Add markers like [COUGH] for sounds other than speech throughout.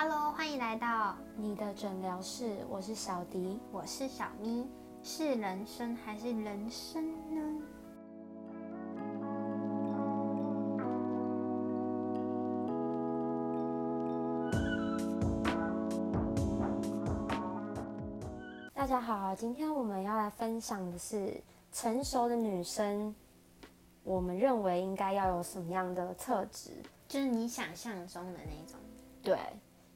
Hello，欢迎来到你的诊疗室，我是小迪。我是小咪，是人生还是人生呢？大家好，今天我们要来分享的是成熟的女生，我们认为应该要有什么样的特质？就是你想象中的那种，对，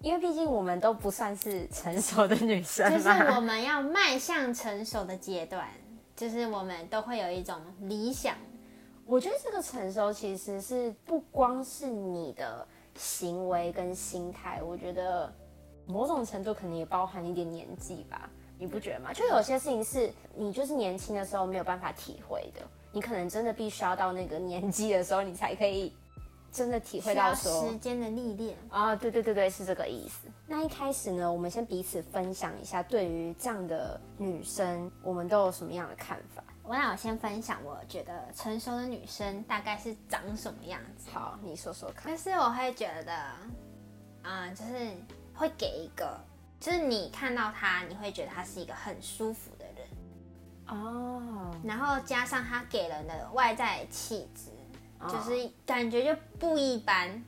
因为毕竟我们都不算是成熟的女生就是我们要迈向成熟的阶段，就是我们都会有一种理想，我觉得这个成熟其实是不光是你的行为跟心态，我觉得某种程度可能也包含一点年纪吧，你不觉得吗？就有些事情是你就是年轻的时候没有办法体会的，你可能真的必须要到那个年纪的时候，你才可以真的体会到说时间的历练。啊，对对对对，是这个意思。那一开始呢，我们先彼此分享一下对于这样的女生，我们都有什么样的看法？我那我先分享，我觉得成熟的女生大概是长什么样子。好，你说说看。但是我会觉得，啊、就是会给一个，就是你看到她，你会觉得她是一个很舒服的人，哦，然后加上她给人的外在气质，哦就是感觉就不一般。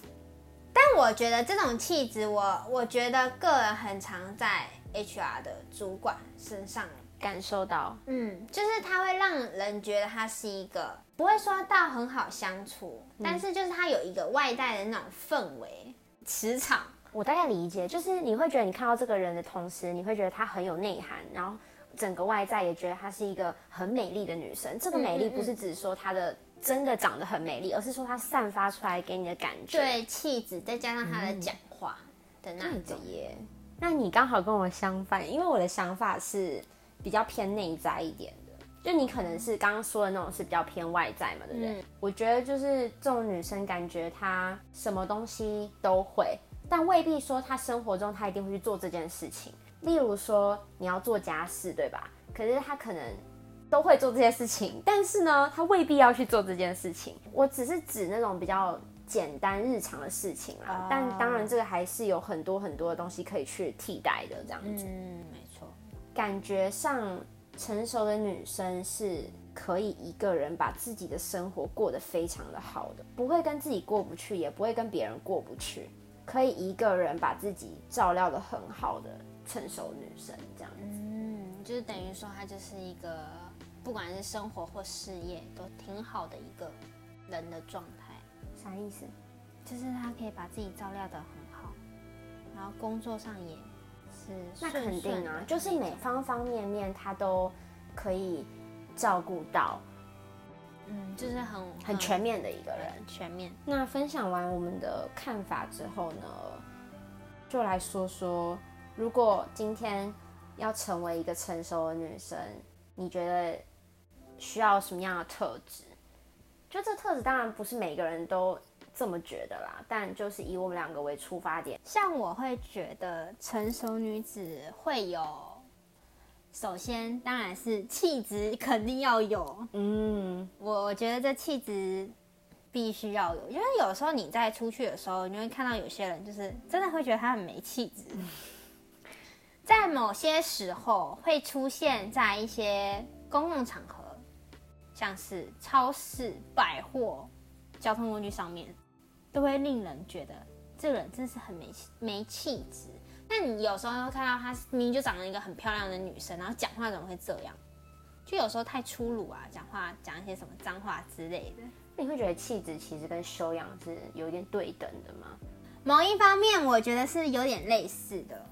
[LAUGHS] 但我觉得这种气质，我我觉得个人很常在 HR 的主管身上感受到，嗯，就是他会让人觉得他是一个不会说到很好相处，但是就是他有一个外在的那种氛围磁场。我大概理解，就是你会觉得你看到这个人的同时，你会觉得她很有内涵，然后整个外在也觉得她是一个很美丽的女生。这个美丽不是指说她的真的长得很美丽，而是说她散发出来给你的感觉。对气质，再加上她的讲话的那对的种，耶。那你刚好跟我相反，因为我的想法是比较偏内在一点的，就你可能是刚刚说的那种是比较偏外在嘛，对不对？嗯我觉得就是这种女生，感觉她什么东西都会，但未必说她生活中她一定会去做这件事情。例如说你要做家事，对吧？可是她可能都会做这些事情，但是呢，他未必要去做这件事情。我只是指那种比较简单日常的事情啦，哦但当然这个还是有很多很多的东西可以去替代的，这样子。嗯，没错，感觉上成熟的女生是可以一个人把自己的生活过得非常的好的，不会跟自己过不去，也不会跟别人过不去，可以一个人把自己照料的很好的成熟女生这样子。嗯，就是等于说她就是一个不管是生活或事业都挺好的一个人的状态，啥意思？就是他可以把自己照料得很好，然后工作上也是那顺肯定，啊就是每方方面面他都可以照顾到，嗯，就是很很全面的一个人。全面。那分享完我们的看法之后呢，就来说说，如果今天要成为一个成熟的女生，你觉得需要什么样的特质？就这特质当然不是每个人都这么觉得啦，但就是以我们两个为出发点，像我会觉得成熟女子会有，首先当然是气质肯定要有，嗯，我我觉得这气质必须要有，因为有时候你在出去的时候，你会看到有些人就是真的会觉得他很没气质，[LAUGHS] 在某些时候会出现在一些公共场合，像是超市、百货、交通工具上面，都会令人觉得这个人真是很没气没气质。那你有时候会看到她明明就长得一个很漂亮的女生，然后讲话怎么会这样？就有时候太粗鲁啊，讲话讲一些什么脏话之类的。你会觉得气质其实跟修养是有一点对等的吗？某一方面，我觉得是有点类似的。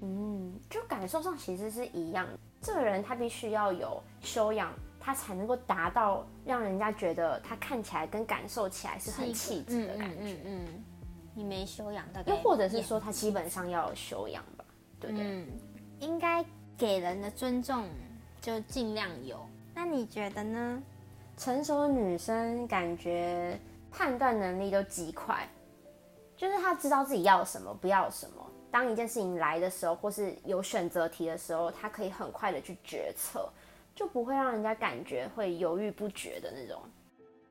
嗯，就感受上其实是一样的。这个人他必须要有修养，他才能够达到让人家觉得他看起来跟感受起来是很气质的感觉。嗯嗯嗯，你没修养，大概又或者是说他基本上要有修养吧，对不对？嗯，应该给人的尊重就尽量有。那你觉得呢？成熟的女生感觉判断能力都极快，就是她知道自己要什么，不要什么。当一件事情来的时候，或是有选择题的时候，她可以很快的去决策，就不会让人家感觉会犹豫不决的那种。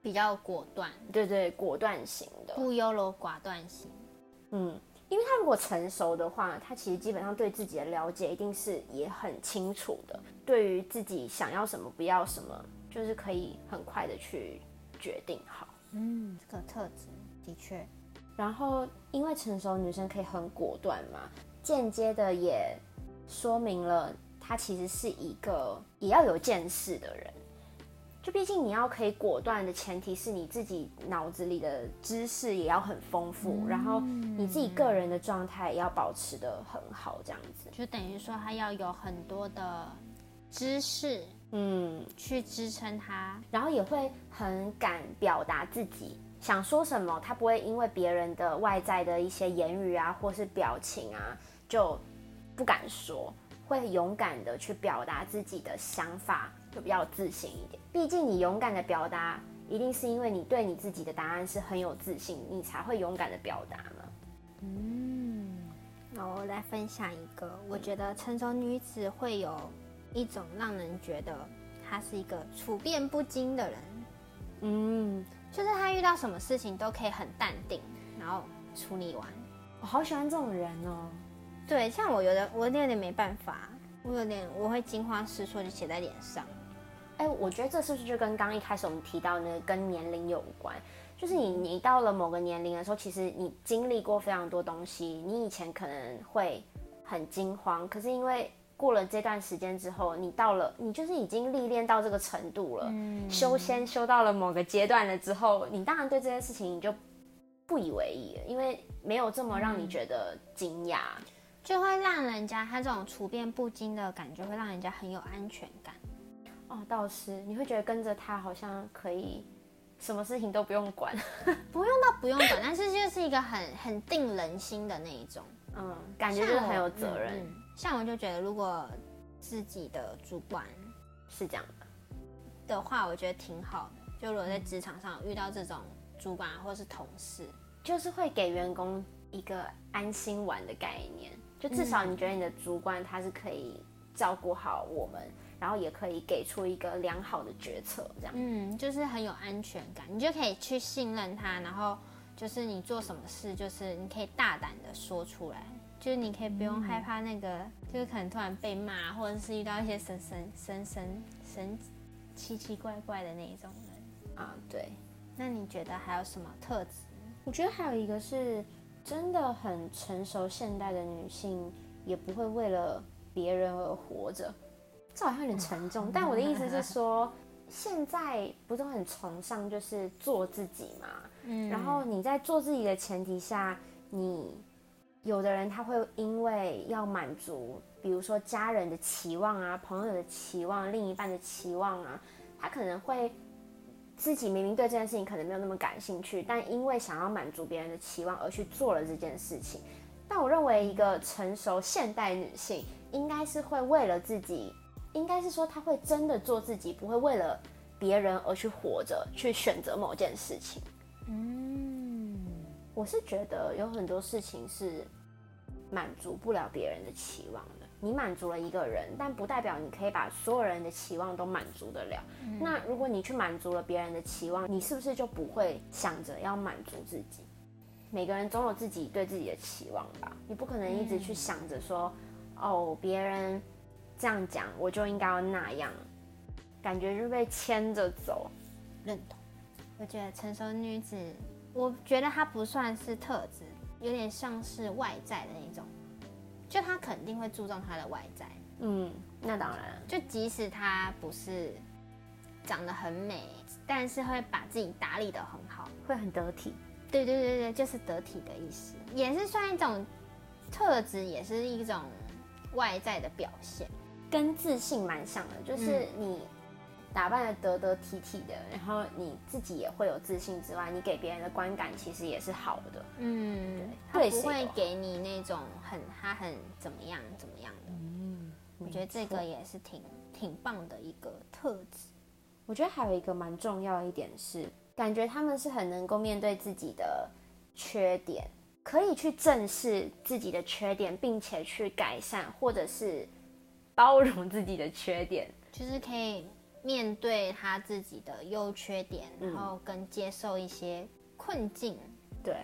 比较果断，对对，果断型的。不优柔寡断型。嗯，因为他如果成熟的话，他其实基本上对自己的了解一定是也很清楚的，对于自己想要什么、不要什么，就是可以很快的去决定好。嗯，这个特质的确。然后，因为成熟女生可以很果断嘛，间接的也说明了她其实是一个也要有见识的人。就毕竟你要可以果断的前提是你自己脑子里的知识也要很丰富，然后你自己个人的状态也要保持的很好，这样子。就等于说他要有很多的知识，嗯，去支撑他，然后也会很敢表达自己想说什么，他不会因为别人的外在的一些言语啊，或是表情啊，就不敢说，会勇敢的去表达自己的想法。就比较自信一点，毕竟你勇敢的表达，一定是因为你对你自己的答案是很有自信，你才会勇敢的表达嘛。嗯，那我来分享一个，我觉得成熟女子会有一种让人觉得她是一个处变不惊的人。嗯，就是她遇到什么事情都可以很淡定，然后处理完。我好喜欢这种人哦。对，像我有的，我有点没办法，我有点我会惊慌失措，就写在脸上。哎，我觉得这是不是就跟刚一开始我们提到那个跟年龄有关？就是你你到了某个年龄的时候，其实你经历过非常多东西，你以前可能会很惊慌，可是因为过了这段时间之后，你到了你就是已经历练到这个程度了，修仙修到了某个阶段了之后，你当然对这件事情你就不以为意了，因为没有这么让你觉得惊讶，就会让人家他这种处变不惊的感觉，会让人家很有安全感。哦，倒是你会觉得跟着他好像可以，什么事情都不用管，[LAUGHS] [LAUGHS] 不用到不用管，但是就是一个很很定人心的那一种，嗯，感觉就是很有责任。像我就觉得，如果自己的主管是这样的的话，我觉得挺好的。就如果在职场上遇到这种主管或是同事，就是会给员工一个安心玩的概念，就至少你觉得你的主管他是可以照顾好我们。然后也可以给出一个良好的决策，这样，嗯，就是很有安全感，你就可以去信任他，然后就是你做什么事，就是你可以大胆的说出来，就是你可以不用害怕那个，就是可能突然被骂，或者是遇到一些神神神神神奇奇怪怪的那一种人啊，对。那你觉得还有什么特质？我觉得还有一个是真的很成熟现代的女性，也不会为了别人而活着。[LAUGHS] 这好像有点沉重，但我的意思是说，现在不都很崇尚就是做自己嘛？嗯，然后你在做自己的前提下，你有的人他会因为要满足，比如说家人的期望啊、朋友的期望、另一半的期望啊，他可能会自己明明对这件事情可能没有那么感兴趣，但因为想要满足别人的期望而去做了这件事情。但我认为一个成熟现代女性应该是会为了自己。应该是说她会真的做自己，不会为了别人而去活着，去选择某件事情。嗯，我是觉得有很多事情是满足不了别人的期望的。你满足了一个人，但不代表你可以把所有人的期望都满足得了。那如果你去满足了别人的期望，你是不是就不会想着要满足自己？每个人总有自己对自己的期望吧。你不可能一直去想着说，哦，别人。这样讲，我就应该要那样，感觉就被牵着走。认同。我觉得成熟女子，我觉得她不算是特质，有点像是外在的那种。就他肯定会注重他的外在。嗯，那当然。就即使他不是长得很美，但是会把自己打理的很好，会很得体。对对对对，就是得体的意思，也是算一种特质，也是一种外在的表现。跟自信蛮像的，就是你打扮的得得体体的，然后你自己也会有自信之外，你给别人的观感其实也是好的。嗯，他不会给你那种很他很怎么样怎么样的。嗯，我觉得这个也是挺挺棒的一个特质。我觉得还有一个蛮重要一点是，感觉他们是很能够面对自己的缺点，可以去正视自己的缺点，并且去改善，或者是。包容自己的缺点，就是可以面对他自己的优缺点，然后跟接受一些困境。对，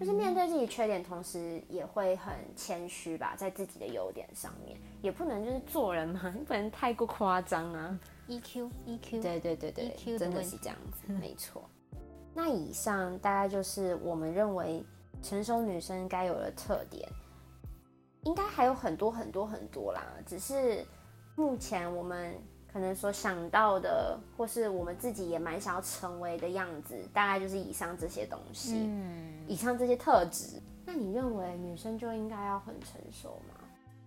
就是面对自己缺点，同时也会很谦虚吧，在自己的优点上面，也不能就是做人嘛，[LAUGHS] 不能太过夸张啊。EQ EQ，对对对对 EQ 的真的是这样子，没错。[LAUGHS] 那以上大概就是我们认为成熟女生该有的特点，应该还有很多很多很多啦，只是目前我们可能所想到的，或是我们自己也蛮想要成为的样子，大概就是以上这些东西，嗯，以上这些特质。那你认为女生就应该要很成熟吗？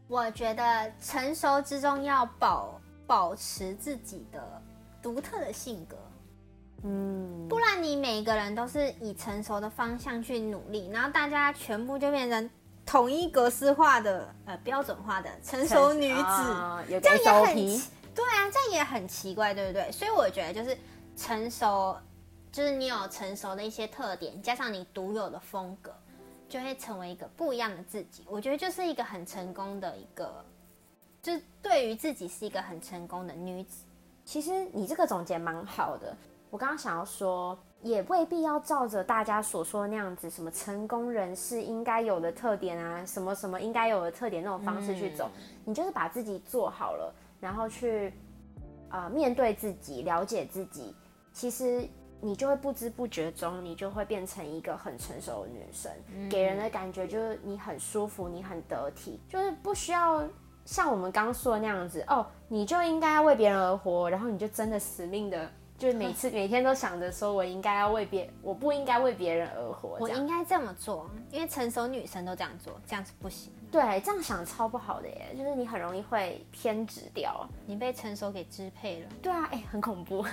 我觉得成熟之中要保保持自己的独特的性格，嗯，不然你每个人都是以成熟的方向去努力，然后大家全部就变成统一格式化的呃标准化的成熟女子，这样也很对啊，这样也很奇怪，对不对？所以我觉得就是成熟，就是你有成熟的一些特点，加上你独有的风格，就会成为一个不一样的自己。我觉得就是一个很成功的一个，就是对于自己是一个很成功的女子。其实你这个总结蛮好的。我刚刚想要说，也未必要照着大家所说的那样子，什么成功人士应该有的特点啊，什么什么应该有的特点那种方式去走。你就是把自己做好了，然后去呃面对自己，了解自己，其实你就会不知不觉中，你就会变成一个很成熟的女生，给人的感觉就是你很舒服，你很得体，就是不需要像我们刚刚说的那样子哦，你就应该要为别人而活，然后你就真的死命的，就是每次每天都想着说我应该要为别，我不应该为别人而活，我应该这么做，因为成熟女生都这样做，这样是不行。对，这样想超不好的耶，就是你很容易会偏执掉。你被成熟给支配了。对啊，哎、很恐怖。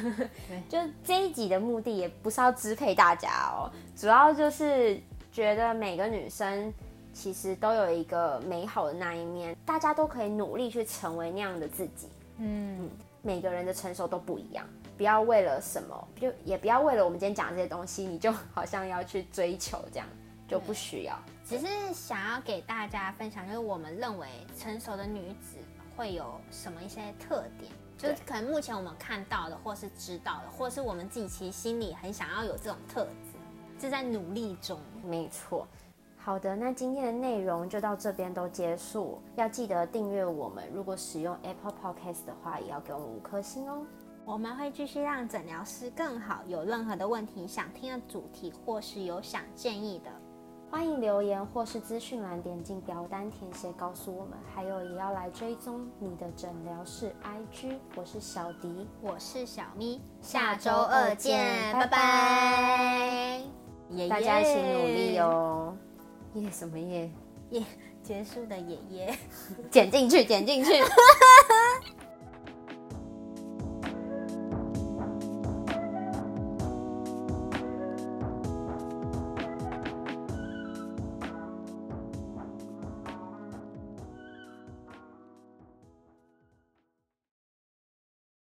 对 [LAUGHS] 就这一集的目的也不是要支配大家哦，主要就是觉得每个女生其实都有一个美好的那一面，大家都可以努力去成为那样的自己。嗯，每个人的成熟都不一样，不要为了什么，就也不要为了我们今天讲的这些东西，你就好像要去追求这样，就不需要。只是想要给大家分享，就是我们认为成熟的女子会有什么一些特点，就是可能目前我们看到的，或是知道的，或是我们自己其实心里很想要有这种特质，是在努力中。没错。好的，那今天的内容就到这边都结束。要记得订阅我们，如果使用 Apple Podcast 的话，也要给我们五颗星哦。我们会继续让诊疗师更好。有任何的问题想听的主题，或是有想建议的，欢迎留言或是资讯栏点进表单填写告诉我们，还有也要来追踪你的诊疗室 IG。我是小迪，我是小咪，下下周周二二见见，拜拜大家一起努力。哦。耶什么耶？耶，结束的爷爷。[LAUGHS] 剪进去，剪进去。